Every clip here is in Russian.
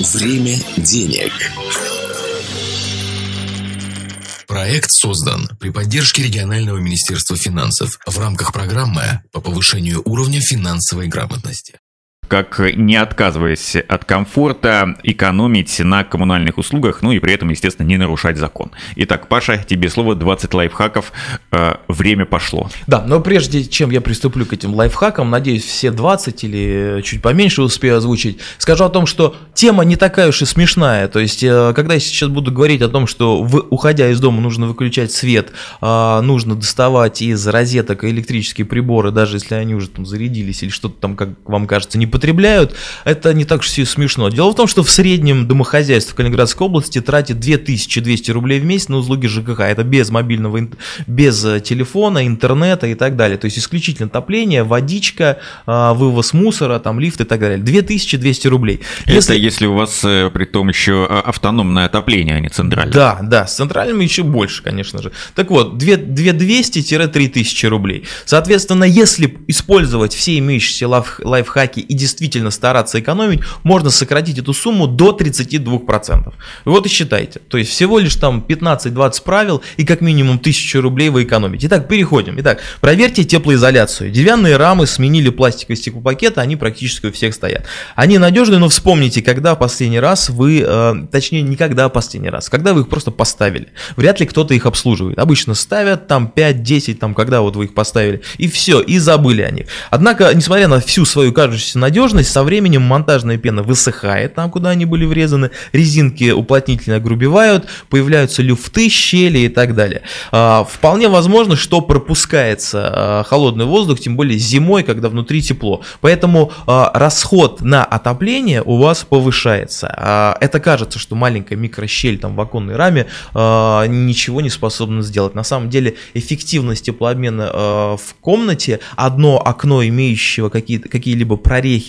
Время денег. Проект создан при поддержке регионального министерства финансов в рамках программы по повышению уровня финансовой грамотности как не отказываясь от комфорта, экономить на коммунальных услугах, ну и при этом, естественно, не нарушать закон. Итак, Паша, тебе слово 20 лайфхаков. Э, время пошло. Да, но прежде чем я приступлю к этим лайфхакам, надеюсь, все 20 или чуть поменьше успею озвучить, скажу о том, что тема не такая уж и смешная. То есть, э, когда я сейчас буду говорить о том, что в, уходя из дома нужно выключать свет, э, нужно доставать из розеток электрические приборы, даже если они уже там зарядились или что-то там, как вам кажется, не потребляют, это не так уж и смешно. Дело в том, что в среднем домохозяйство в Калининградской области тратит 2200 рублей в месяц на услуги ЖКХ. Это без мобильного, без э, телефона, интернета и так далее. То есть исключительно отопление, водичка, а, вывоз мусора, там лифт и так далее. 2200 рублей. Если... Это если у вас э, при том еще а, автономное отопление, а не центральное. Да, да, с центральным еще больше, конечно же. Так вот, 2200-3000 рублей. Соответственно, если использовать все имеющиеся лайфхаки и действительно стараться экономить, можно сократить эту сумму до 32%. Вот и считайте. То есть всего лишь там 15-20 правил и как минимум 1000 рублей вы экономите. Итак, переходим. Итак, проверьте теплоизоляцию. Деревянные рамы сменили пластиковые стеклопакеты, они практически у всех стоят. Они надежные, но вспомните, когда последний раз вы, э, точнее, никогда последний раз, когда вы их просто поставили. Вряд ли кто-то их обслуживает. Обычно ставят там 5-10, там, когда вот вы их поставили, и все, и забыли о них. Однако, несмотря на всю свою кажущуюся надежность, со временем монтажная пена высыхает там, куда они были врезаны, резинки уплотнительно огрубевают, появляются люфты, щели и так далее. А, вполне возможно, что пропускается а, холодный воздух, тем более зимой, когда внутри тепло. Поэтому а, расход на отопление у вас повышается. Это кажется, что маленькая микрощель там в оконной раме ничего не способна сделать. На самом деле эффективность теплообмена в комнате, одно окно, имеющего какие-либо прорехи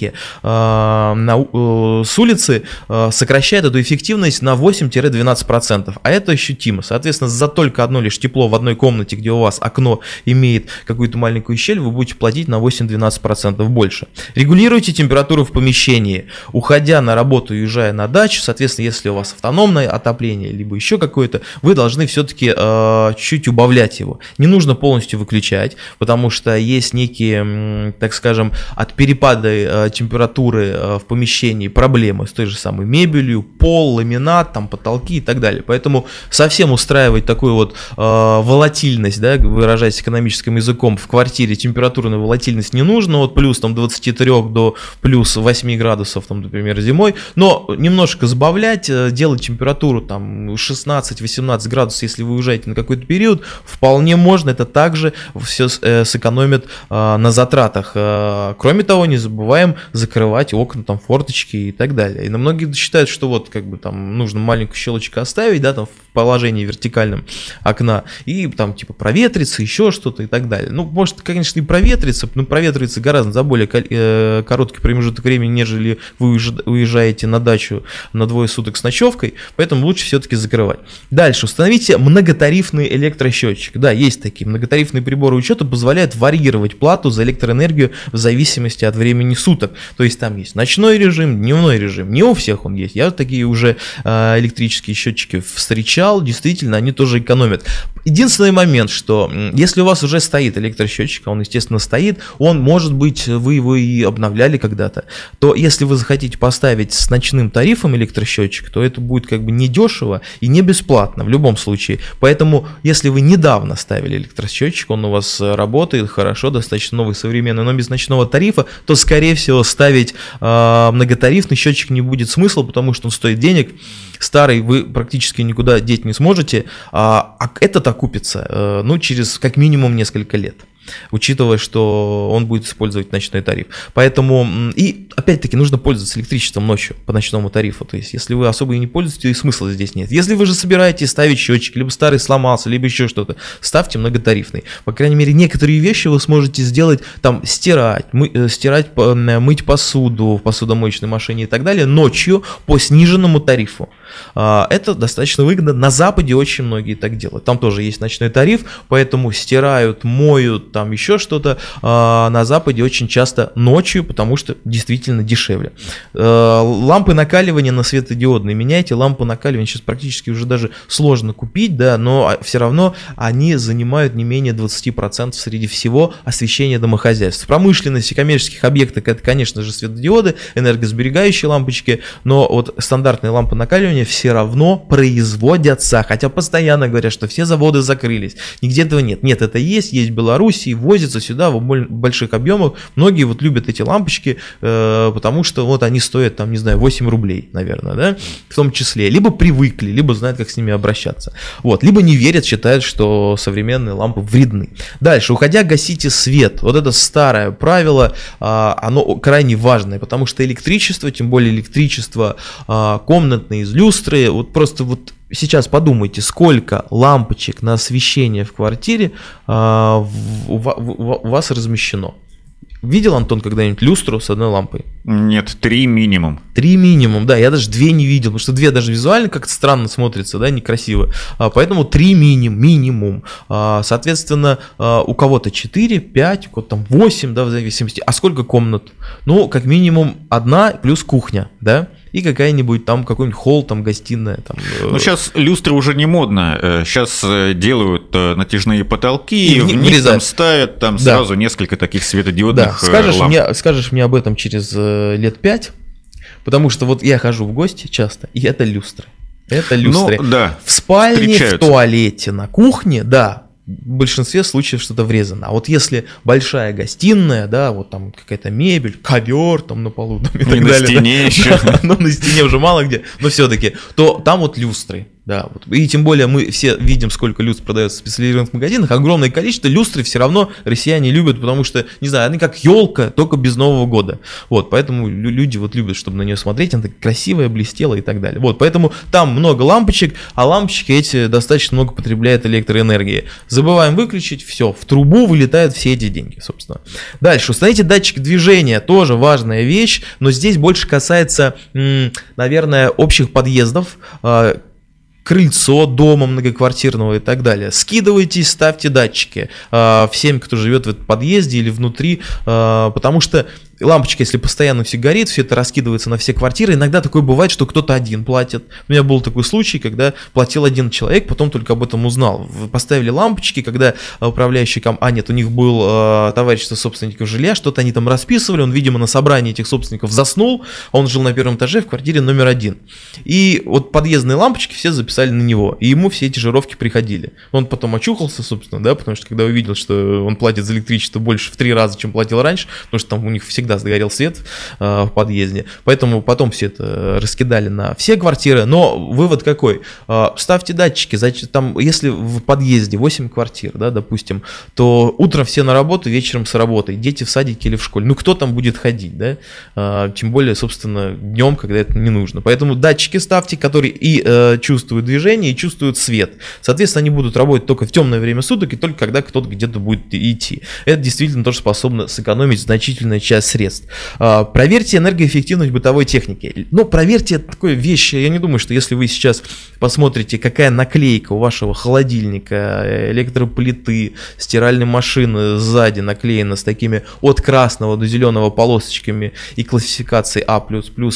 на, э, с улицы, сокращает эту эффективность на 8-12%. А это ощутимо. Соответственно, за только одно лишь тепло в одной комнате, где у вас окно имеет какую-то маленькую щель, вы будете платить на 8-12% больше. Регулируйте температуру в помещении. Уходя на работу и уезжая на дачу, соответственно, если у вас автономное отопление, либо еще какое-то, вы должны все-таки э, чуть убавлять его. Не нужно полностью выключать, потому что есть некие, так скажем, от перепада э, температуры э, в помещении проблемы с той же самой мебелью, пол, ламинат, там потолки и так далее. Поэтому совсем устраивать такую вот э, волатильность, да, выражаясь экономическим языком, в квартире температурную волатильность не нужно, от плюс там 23 до плюс 8 градусов, там, например, зимой, но немножко сбавлять, э, делать температуру там 16-18 градусов, если вы уезжаете на какой-то период, вполне можно, это также все э, сэкономит э, на затратах. Кроме того, не забываем закрывать окна, там, форточки и так далее. И на многие считают, что вот как бы там нужно маленькую щелочку оставить, да, там положении вертикальном окна, и там типа проветрится, еще что-то и так далее. Ну, может, конечно, и проветрится, но проветривается гораздо за более э, короткий промежуток времени, нежели вы уезжаете на дачу на двое суток с ночевкой, поэтому лучше все-таки закрывать. Дальше, установите многотарифный электросчетчик. Да, есть такие. Многотарифные приборы учета позволяют варьировать плату за электроэнергию в зависимости от времени суток. То есть там есть ночной режим, дневной режим. Не у всех он есть. Я такие уже э, электрические счетчики встречал. Действительно, они тоже экономят. Единственный момент, что если у вас уже стоит электросчетчик, а он, естественно, стоит, он, может быть, вы его и обновляли когда-то, то если вы захотите поставить с ночным тарифом электросчетчик, то это будет как бы не дешево и не бесплатно в любом случае. Поэтому, если вы недавно ставили электросчетчик, он у вас работает хорошо, достаточно новый, современный, но без ночного тарифа, то, скорее всего, ставить э, многотарифный счетчик не будет смысла, потому что он стоит денег, старый вы практически никуда деть не сможете, а, а это окупится, э, ну, через как минимум несколько лет учитывая, что он будет использовать ночной тариф. Поэтому, и опять-таки, нужно пользоваться электричеством ночью по ночному тарифу. То есть, если вы особо и не пользуетесь, то и смысла здесь нет. Если вы же собираетесь ставить счетчик, либо старый сломался, либо еще что-то, ставьте многотарифный. По крайней мере, некоторые вещи вы сможете сделать, там, стирать, мы, э, стирать, мыть посуду в посудомоечной машине и так далее ночью по сниженному тарифу. А, это достаточно выгодно. На Западе очень многие так делают. Там тоже есть ночной тариф, поэтому стирают, моют, там еще что-то. А, на Западе очень часто ночью, потому что действительно дешевле. А, лампы накаливания на светодиодные меняйте. Лампу накаливания сейчас практически уже даже сложно купить, да, но все равно они занимают не менее 20% среди всего освещения домохозяйств. В промышленности, коммерческих объектах это, конечно же, светодиоды, энергосберегающие лампочки, но вот стандартные лампы накаливания все равно производятся, хотя постоянно говорят, что все заводы закрылись, нигде этого нет. Нет, это есть, есть в Беларуси, возится сюда в больших объемах. Многие вот любят эти лампочки, э, потому что вот они стоят там, не знаю, 8 рублей, наверное, да, в том числе. Либо привыкли, либо знают, как с ними обращаться. Вот, либо не верят, считают, что современные лампы вредны. Дальше, уходя, гасите свет. Вот это старое правило, а, оно крайне важное, потому что электричество, тем более электричество а, комнатное из люстры, вот просто вот сейчас подумайте, сколько лампочек на освещение в квартире а, у вас размещено. Видел, Антон, когда-нибудь люстру с одной лампой? Нет, три минимум. Три минимум, да, я даже две не видел, потому что две даже визуально как-то странно смотрятся, да, некрасиво. А, поэтому три минимум, минимум. А, соответственно, а, у кого-то четыре, пять, у кого-то там восемь, да, в зависимости. А сколько комнат? Ну, как минимум одна плюс кухня, да и какая-нибудь там какой-нибудь холл, там гостиная. Там, э, ну, сейчас люстры уже не модно. Сейчас э, э, делают натяжные потолки, и в них там ставят там да. сразу несколько таких светодиодных да. скажешь ламп. Мне, скажешь мне об этом через лет пять, потому что вот я хожу в гости часто, и это люстры. Это люстры. Ну, да. В спальне, в туалете, на кухне, да, в большинстве случаев что-то врезано. А вот если большая гостиная, да, вот там какая-то мебель, ковер там на полу там, и так на далее. стене да, еще. ну, на стене уже мало где, но все-таки, то там вот люстры. Да, вот. и тем более мы все видим, сколько люстр продается в специализированных магазинах, огромное количество люстры все равно россияне любят, потому что, не знаю, они как елка, только без Нового года. Вот, поэтому люди вот любят, чтобы на нее смотреть, она красивая, блестела и так далее. Вот, поэтому там много лампочек, а лампочки эти достаточно много потребляют электроэнергии. Забываем выключить, все, в трубу вылетают все эти деньги, собственно. Дальше, установите датчик движения, тоже важная вещь, но здесь больше касается, наверное, общих подъездов, а, крыльцо дома многоквартирного и так далее. Скидывайте, ставьте датчики э, всем, кто живет в этом подъезде или внутри, э, потому что лампочка, если постоянно все горит, все это раскидывается на все квартиры. Иногда такое бывает, что кто-то один платит. У меня был такой случай, когда платил один человек, потом только об этом узнал. Поставили лампочки, когда управляющий ком... А, нет, у них был э, товарищество собственников жилья, что-то они там расписывали, он, видимо, на собрании этих собственников заснул, а он жил на первом этаже в квартире номер один. И вот подъездные лампочки все записали на него, и ему все эти жировки приходили. Он потом очухался, собственно, да, потому что когда увидел, что он платит за электричество больше в три раза, чем платил раньше, потому что там у них всегда всегда сгорел свет э, в подъезде. Поэтому потом все это раскидали на все квартиры. Но вывод какой? Э, ставьте датчики. Значит, там, если в подъезде 8 квартир, да, допустим, то утром все на работу, вечером с работы. Дети в садике или в школе. Ну, кто там будет ходить, да? Э, тем более, собственно, днем, когда это не нужно. Поэтому датчики ставьте, которые и чувствуют движение, и чувствуют свет. Соответственно, они будут работать только в темное время суток и только когда кто-то где-то будет идти. Это действительно тоже способно сэкономить значительную часть средств. А, проверьте энергоэффективность бытовой техники. Ну, проверьте такое вещь. Я не думаю, что если вы сейчас посмотрите, какая наклейка у вашего холодильника, электроплиты, стиральной машины сзади наклеена с такими от красного до зеленого полосочками и классификацией А++,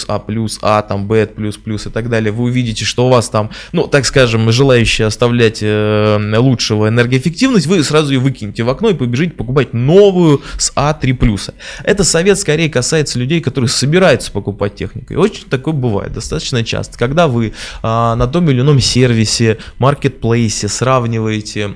А+, А, там, Б++, и так далее, вы увидите, что у вас там, ну, так скажем, желающие оставлять э, лучшего энергоэффективность, вы сразу ее выкинете в окно и побежите покупать новую с А3+. Это совет совет скорее касается людей, которые собираются покупать технику. И очень такое бывает достаточно часто. Когда вы а, на том или ином сервисе, маркетплейсе сравниваете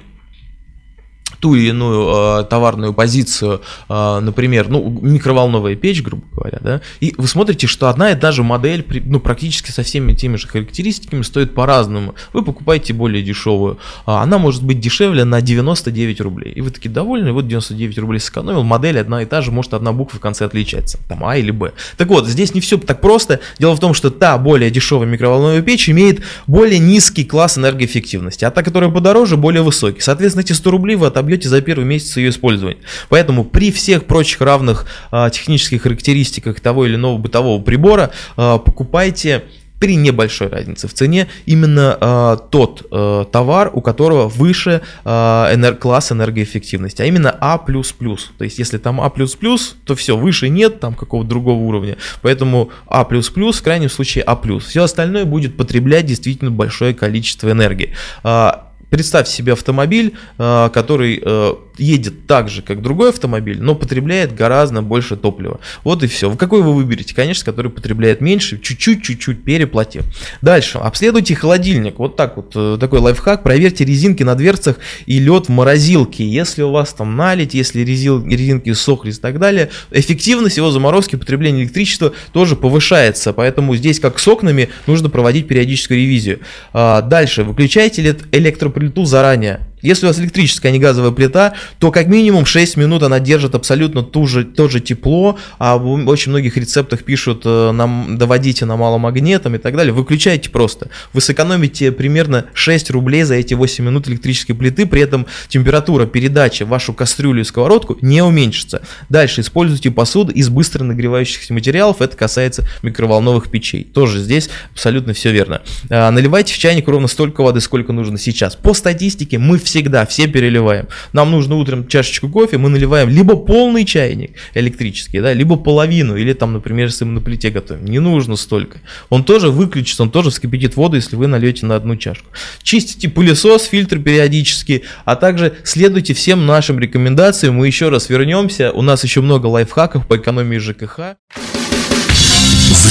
ту или иную э, товарную позицию, э, например, ну, микроволновая печь, грубо говоря, да, и вы смотрите, что одна и та же модель, ну, практически со всеми теми же характеристиками стоит по-разному. Вы покупаете более дешевую, а она может быть дешевле на 99 рублей. И вы такие довольны, вот 99 рублей сэкономил, модель одна и та же, может одна буква в конце отличается, там А или Б. Так вот, здесь не все так просто. Дело в том, что та более дешевая микроволновая печь имеет более низкий класс энергоэффективности, а та, которая подороже, более высокий. Соответственно, эти 100 рублей вы отобьете отобьете за первый месяц ее использования. Поэтому при всех прочих равных а, технических характеристиках того или иного бытового прибора а, покупайте при небольшой разнице в цене именно э, тот э, товар, у которого выше э, энер- класс энергоэффективности, а именно А++. То есть если там А++, то все, выше нет там какого-то другого уровня. Поэтому А++, в крайнем случае А+. Все остальное будет потреблять действительно большое количество энергии. А, представь себе автомобиль, э, который э, едет так же, как другой автомобиль, но потребляет гораздо больше топлива. Вот и все. Какой вы выберете? Конечно, который потребляет меньше, чуть-чуть, чуть-чуть переплатив. Дальше. Обследуйте холодильник. Вот так вот, э, такой лайфхак. Проверьте резинки на дверцах и лед в морозилке. Если у вас там налить, если резил, резинки сохли и так далее, эффективность его заморозки, потребление электричества тоже повышается. Поэтому здесь, как с окнами, нужно проводить периодическую ревизию. А, дальше. Выключайте электроплиту заранее. Если у вас электрическая, а не газовая плита, то как минимум 6 минут она держит абсолютно ту же, то же тепло, а в очень многих рецептах пишут, э, нам, доводите на маломагнетом и так далее. Выключайте просто. Вы сэкономите примерно 6 рублей за эти 8 минут электрической плиты, при этом температура передачи в вашу кастрюлю и сковородку не уменьшится. Дальше используйте посуду из быстро нагревающихся материалов, это касается микроволновых печей. Тоже здесь абсолютно все верно. А, наливайте в чайник ровно столько воды, сколько нужно сейчас. По статистике мы все всегда, все переливаем. Нам нужно утром чашечку кофе, мы наливаем либо полный чайник электрический, да, либо половину, или там, например, если мы на плите готовим. Не нужно столько. Он тоже выключится, он тоже вскипятит воду, если вы нальете на одну чашку. Чистите пылесос, фильтр периодически, а также следуйте всем нашим рекомендациям. Мы еще раз вернемся. У нас еще много лайфхаков по экономии ЖКХ.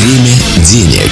Время денег.